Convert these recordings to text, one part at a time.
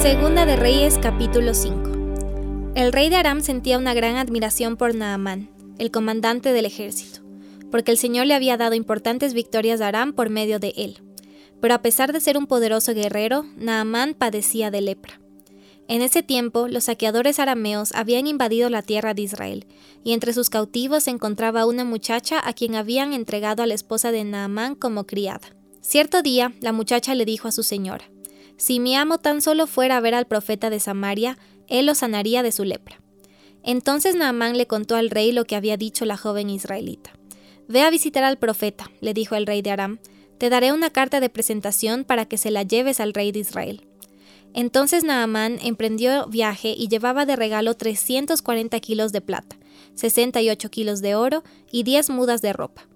Segunda de Reyes capítulo 5 El rey de Aram sentía una gran admiración por Naamán, el comandante del ejército, porque el Señor le había dado importantes victorias a Aram por medio de él. Pero a pesar de ser un poderoso guerrero, Naamán padecía de lepra. En ese tiempo, los saqueadores arameos habían invadido la tierra de Israel, y entre sus cautivos se encontraba una muchacha a quien habían entregado a la esposa de Naamán como criada. Cierto día, la muchacha le dijo a su señora, Si mi amo tan solo fuera a ver al profeta de Samaria, él lo sanaría de su lepra. Entonces Naamán le contó al rey lo que había dicho la joven israelita. Ve a visitar al profeta, le dijo el rey de Aram, te daré una carta de presentación para que se la lleves al rey de Israel. Entonces Naamán emprendió viaje y llevaba de regalo 340 kilos de plata, 68 kilos de oro y 10 mudas de ropa.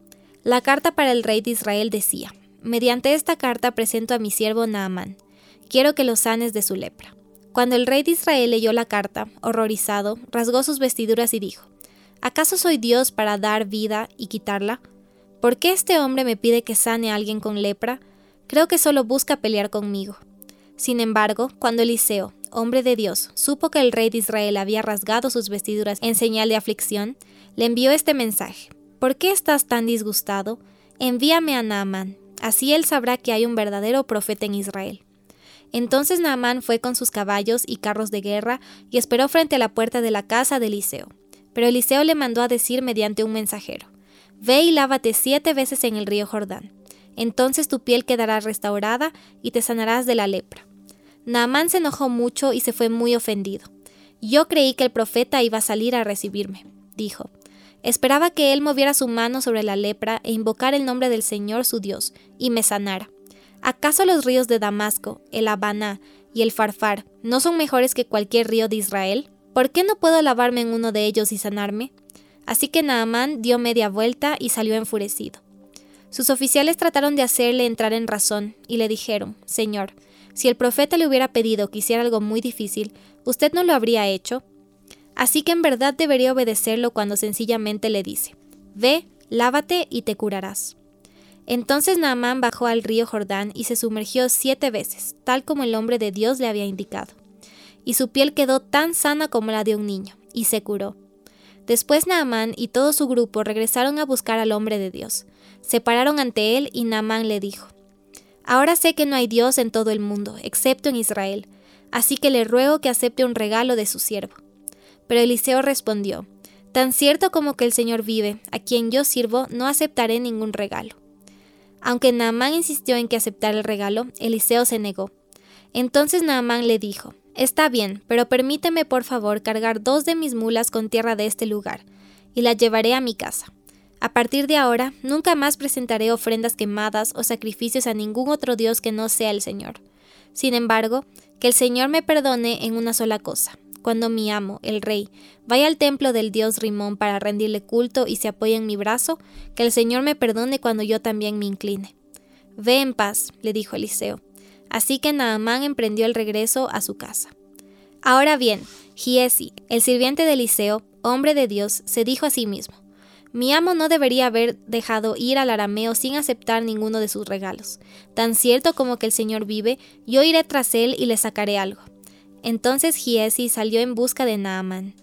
La carta para el rey de Israel decía, Mediante esta carta presento a mi siervo Naamán. Quiero que lo sanes de su lepra. Cuando el rey de Israel leyó la carta, horrorizado, rasgó sus vestiduras y dijo, ¿Acaso soy Dios para dar vida y quitarla? ¿Por qué este hombre me pide que sane a alguien con lepra? Creo que solo busca pelear conmigo. Sin embargo, cuando Eliseo, hombre de Dios, supo que el rey de Israel había rasgado sus vestiduras en señal de aflicción, le envió este mensaje. ¿Por qué estás tan disgustado? Envíame a Naamán, así él sabrá que hay un verdadero profeta en Israel. Entonces Naamán fue con sus caballos y carros de guerra y esperó frente a la puerta de la casa de Eliseo. Pero Eliseo le mandó a decir mediante un mensajero, Ve y lávate siete veces en el río Jordán entonces tu piel quedará restaurada y te sanarás de la lepra. Naamán se enojó mucho y se fue muy ofendido. Yo creí que el profeta iba a salir a recibirme, dijo. Esperaba que él moviera su mano sobre la lepra e invocara el nombre del Señor su Dios, y me sanara. ¿Acaso los ríos de Damasco, el Habaná y el Farfar no son mejores que cualquier río de Israel? ¿Por qué no puedo lavarme en uno de ellos y sanarme? Así que Naamán dio media vuelta y salió enfurecido. Sus oficiales trataron de hacerle entrar en razón y le dijeron, Señor, si el profeta le hubiera pedido que hiciera algo muy difícil, ¿usted no lo habría hecho? Así que en verdad debería obedecerlo cuando sencillamente le dice, Ve, lávate y te curarás. Entonces Naamán bajó al río Jordán y se sumergió siete veces, tal como el hombre de Dios le había indicado. Y su piel quedó tan sana como la de un niño, y se curó. Después Naamán y todo su grupo regresaron a buscar al hombre de Dios. Se pararon ante él y Naamán le dijo, Ahora sé que no hay Dios en todo el mundo, excepto en Israel, así que le ruego que acepte un regalo de su siervo. Pero Eliseo respondió, Tan cierto como que el Señor vive, a quien yo sirvo, no aceptaré ningún regalo. Aunque Naamán insistió en que aceptara el regalo, Eliseo se negó. Entonces Naamán le dijo, Está bien, pero permíteme por favor cargar dos de mis mulas con tierra de este lugar, y la llevaré a mi casa. A partir de ahora, nunca más presentaré ofrendas quemadas o sacrificios a ningún otro Dios que no sea el Señor. Sin embargo, que el Señor me perdone en una sola cosa. Cuando mi amo, el rey, vaya al templo del dios Rimón para rendirle culto y se apoye en mi brazo, que el Señor me perdone cuando yo también me incline. Ve en paz, le dijo Eliseo. Así que Naamán emprendió el regreso a su casa. Ahora bien, Giesi, el sirviente de Eliseo, hombre de Dios, se dijo a sí mismo, mi amo no debería haber dejado ir al arameo sin aceptar ninguno de sus regalos. Tan cierto como que el Señor vive, yo iré tras él y le sacaré algo. Entonces Giesi salió en busca de Naamán.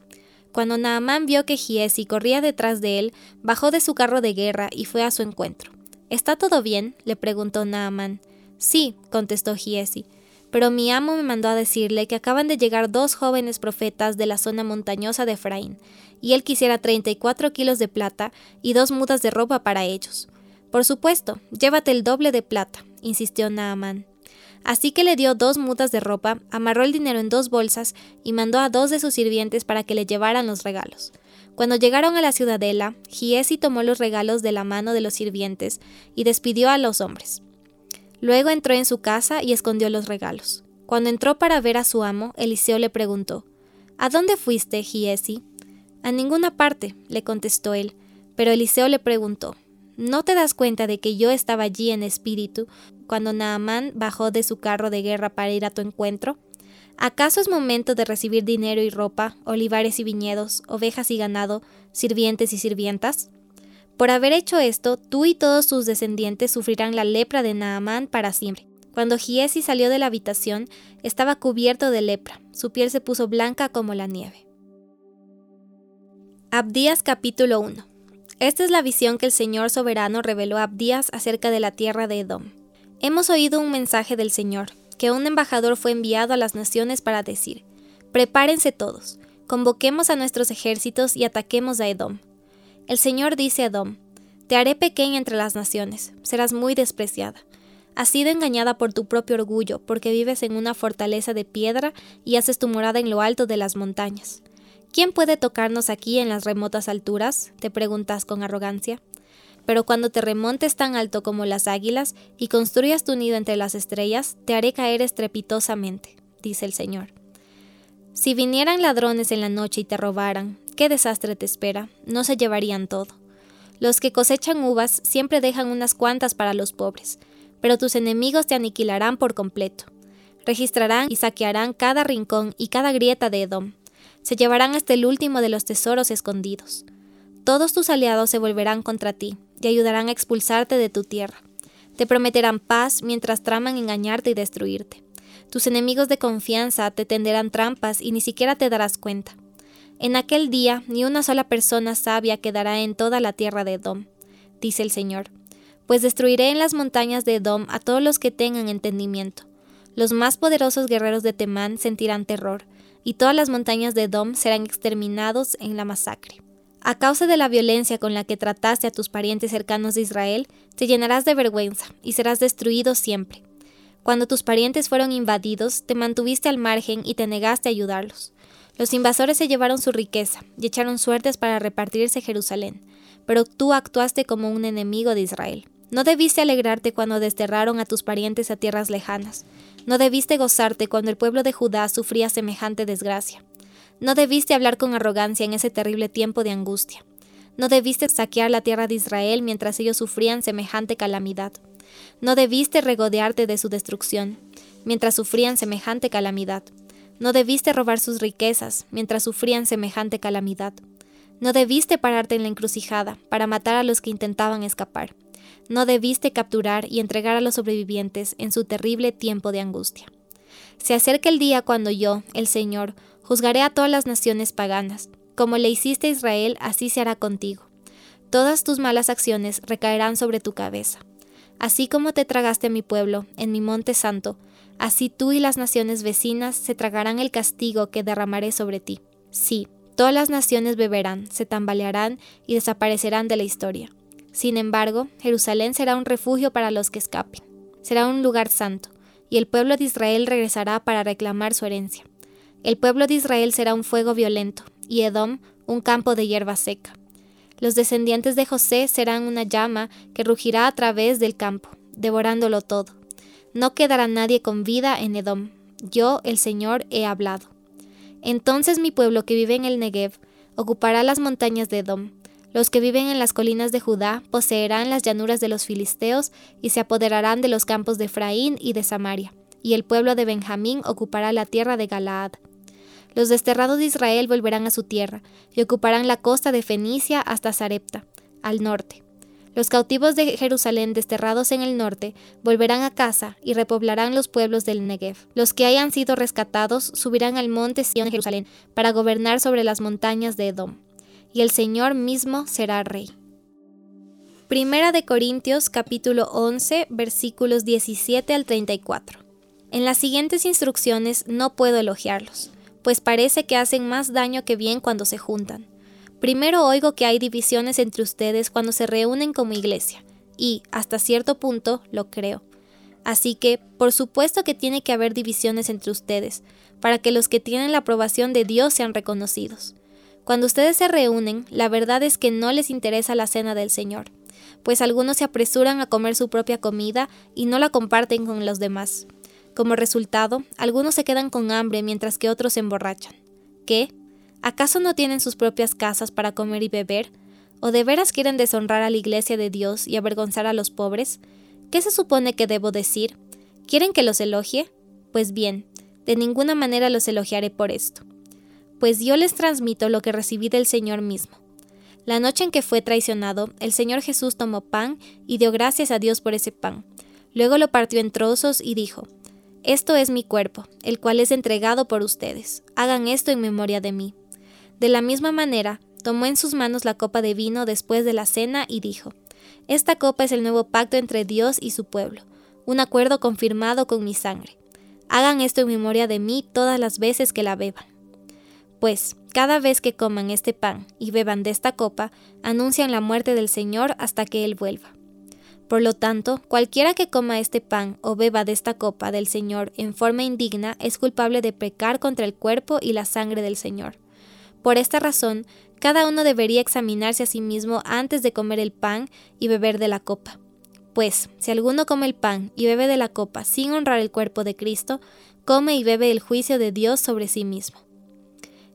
Cuando Naamán vio que Giesi corría detrás de él, bajó de su carro de guerra y fue a su encuentro. ¿Está todo bien? le preguntó Naamán. Sí, contestó Giesi, pero mi amo me mandó a decirle que acaban de llegar dos jóvenes profetas de la zona montañosa de Efraín, y él quisiera 34 kilos de plata y dos mudas de ropa para ellos. Por supuesto, llévate el doble de plata, insistió Naamán. Así que le dio dos mudas de ropa, amarró el dinero en dos bolsas y mandó a dos de sus sirvientes para que le llevaran los regalos. Cuando llegaron a la ciudadela, Giesi tomó los regalos de la mano de los sirvientes y despidió a los hombres. Luego entró en su casa y escondió los regalos. Cuando entró para ver a su amo, Eliseo le preguntó, ¿A dónde fuiste, Giesi? A ninguna parte, le contestó él. Pero Eliseo le preguntó, ¿no te das cuenta de que yo estaba allí en espíritu cuando Naamán bajó de su carro de guerra para ir a tu encuentro? ¿Acaso es momento de recibir dinero y ropa, olivares y viñedos, ovejas y ganado, sirvientes y sirvientas? Por haber hecho esto, tú y todos tus descendientes sufrirán la lepra de Naamán para siempre. Cuando Giesi salió de la habitación, estaba cubierto de lepra, su piel se puso blanca como la nieve. Abdías capítulo 1 Esta es la visión que el Señor soberano reveló a Abdías acerca de la tierra de Edom. Hemos oído un mensaje del Señor, que un embajador fue enviado a las naciones para decir, Prepárense todos, convoquemos a nuestros ejércitos y ataquemos a Edom. El Señor dice a Edom, Te haré pequeña entre las naciones, serás muy despreciada Has sido engañada por tu propio orgullo, porque vives en una fortaleza de piedra y haces tu morada en lo alto de las montañas. ¿Quién puede tocarnos aquí en las remotas alturas? te preguntas con arrogancia. Pero cuando te remontes tan alto como las águilas y construyas tu nido entre las estrellas, te haré caer estrepitosamente, dice el Señor. Si vinieran ladrones en la noche y te robaran, qué desastre te espera, no se llevarían todo. Los que cosechan uvas siempre dejan unas cuantas para los pobres, pero tus enemigos te aniquilarán por completo. Registrarán y saquearán cada rincón y cada grieta de Edom. Se llevarán hasta el último de los tesoros escondidos. Todos tus aliados se volverán contra ti y ayudarán a expulsarte de tu tierra. Te prometerán paz mientras traman engañarte y destruirte. Tus enemigos de confianza te tenderán trampas y ni siquiera te darás cuenta. En aquel día ni una sola persona sabia quedará en toda la tierra de Edom, dice el Señor pues destruiré en las montañas de Edom a todos los que tengan entendimiento. Los más poderosos guerreros de Temán sentirán terror, y todas las montañas de Edom serán exterminados en la masacre. A causa de la violencia con la que trataste a tus parientes cercanos de Israel, te llenarás de vergüenza y serás destruido siempre. Cuando tus parientes fueron invadidos, te mantuviste al margen y te negaste a ayudarlos. Los invasores se llevaron su riqueza y echaron suertes para repartirse Jerusalén, pero tú actuaste como un enemigo de Israel. No debiste alegrarte cuando desterraron a tus parientes a tierras lejanas. No debiste gozarte cuando el pueblo de Judá sufría semejante desgracia. No debiste hablar con arrogancia en ese terrible tiempo de angustia. No debiste saquear la tierra de Israel mientras ellos sufrían semejante calamidad. No debiste regodearte de su destrucción, mientras sufrían semejante calamidad. No debiste robar sus riquezas, mientras sufrían semejante calamidad. No debiste pararte en la encrucijada para matar a los que intentaban escapar no debiste capturar y entregar a los sobrevivientes en su terrible tiempo de angustia. Se acerca el día cuando yo, el Señor, juzgaré a todas las naciones paganas. Como le hiciste a Israel, así se hará contigo. Todas tus malas acciones recaerán sobre tu cabeza. Así como te tragaste a mi pueblo en mi monte santo, así tú y las naciones vecinas se tragarán el castigo que derramaré sobre ti. Sí, todas las naciones beberán, se tambalearán y desaparecerán de la historia. Sin embargo, Jerusalén será un refugio para los que escapen. Será un lugar santo, y el pueblo de Israel regresará para reclamar su herencia. El pueblo de Israel será un fuego violento, y Edom un campo de hierba seca. Los descendientes de José serán una llama que rugirá a través del campo, devorándolo todo. No quedará nadie con vida en Edom. Yo, el Señor, he hablado. Entonces mi pueblo que vive en el Negev ocupará las montañas de Edom, los que viven en las colinas de Judá poseerán las llanuras de los filisteos y se apoderarán de los campos de Efraín y de Samaria, y el pueblo de Benjamín ocupará la tierra de Galaad. Los desterrados de Israel volverán a su tierra y ocuparán la costa de Fenicia hasta Sarepta, al norte. Los cautivos de Jerusalén desterrados en el norte volverán a casa y repoblarán los pueblos del Negev. Los que hayan sido rescatados subirán al monte Sion de Jerusalén para gobernar sobre las montañas de Edom y el Señor mismo será rey. Primera de Corintios capítulo 11 versículos 17 al 34. En las siguientes instrucciones no puedo elogiarlos, pues parece que hacen más daño que bien cuando se juntan. Primero oigo que hay divisiones entre ustedes cuando se reúnen como iglesia, y, hasta cierto punto, lo creo. Así que, por supuesto que tiene que haber divisiones entre ustedes, para que los que tienen la aprobación de Dios sean reconocidos. Cuando ustedes se reúnen, la verdad es que no les interesa la cena del Señor, pues algunos se apresuran a comer su propia comida y no la comparten con los demás. Como resultado, algunos se quedan con hambre mientras que otros se emborrachan. ¿Qué? ¿Acaso no tienen sus propias casas para comer y beber? ¿O de veras quieren deshonrar a la iglesia de Dios y avergonzar a los pobres? ¿Qué se supone que debo decir? ¿Quieren que los elogie? Pues bien, de ninguna manera los elogiaré por esto pues yo les transmito lo que recibí del Señor mismo. La noche en que fue traicionado, el Señor Jesús tomó pan y dio gracias a Dios por ese pan. Luego lo partió en trozos y dijo, Esto es mi cuerpo, el cual es entregado por ustedes. Hagan esto en memoria de mí. De la misma manera, tomó en sus manos la copa de vino después de la cena y dijo, Esta copa es el nuevo pacto entre Dios y su pueblo, un acuerdo confirmado con mi sangre. Hagan esto en memoria de mí todas las veces que la beban. Pues, cada vez que coman este pan y beban de esta copa, anuncian la muerte del Señor hasta que Él vuelva. Por lo tanto, cualquiera que coma este pan o beba de esta copa del Señor en forma indigna es culpable de pecar contra el cuerpo y la sangre del Señor. Por esta razón, cada uno debería examinarse a sí mismo antes de comer el pan y beber de la copa. Pues, si alguno come el pan y bebe de la copa sin honrar el cuerpo de Cristo, come y bebe el juicio de Dios sobre sí mismo.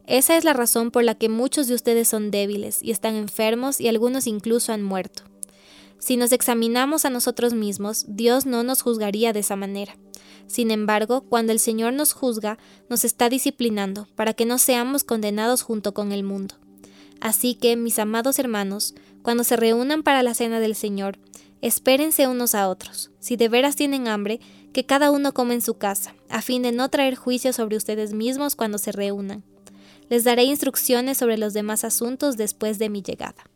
Esa es la razón por la que muchos de ustedes son débiles y están enfermos y algunos incluso han muerto. Si nos examinamos a nosotros mismos, Dios no nos juzgaría de esa manera. Sin embargo, cuando el Señor nos juzga, nos está disciplinando para que no seamos condenados junto con el mundo. Así que, mis amados hermanos, cuando se reúnan para la cena del Señor, Espérense unos a otros. Si de veras tienen hambre, que cada uno coma en su casa, a fin de no traer juicio sobre ustedes mismos cuando se reúnan. Les daré instrucciones sobre los demás asuntos después de mi llegada.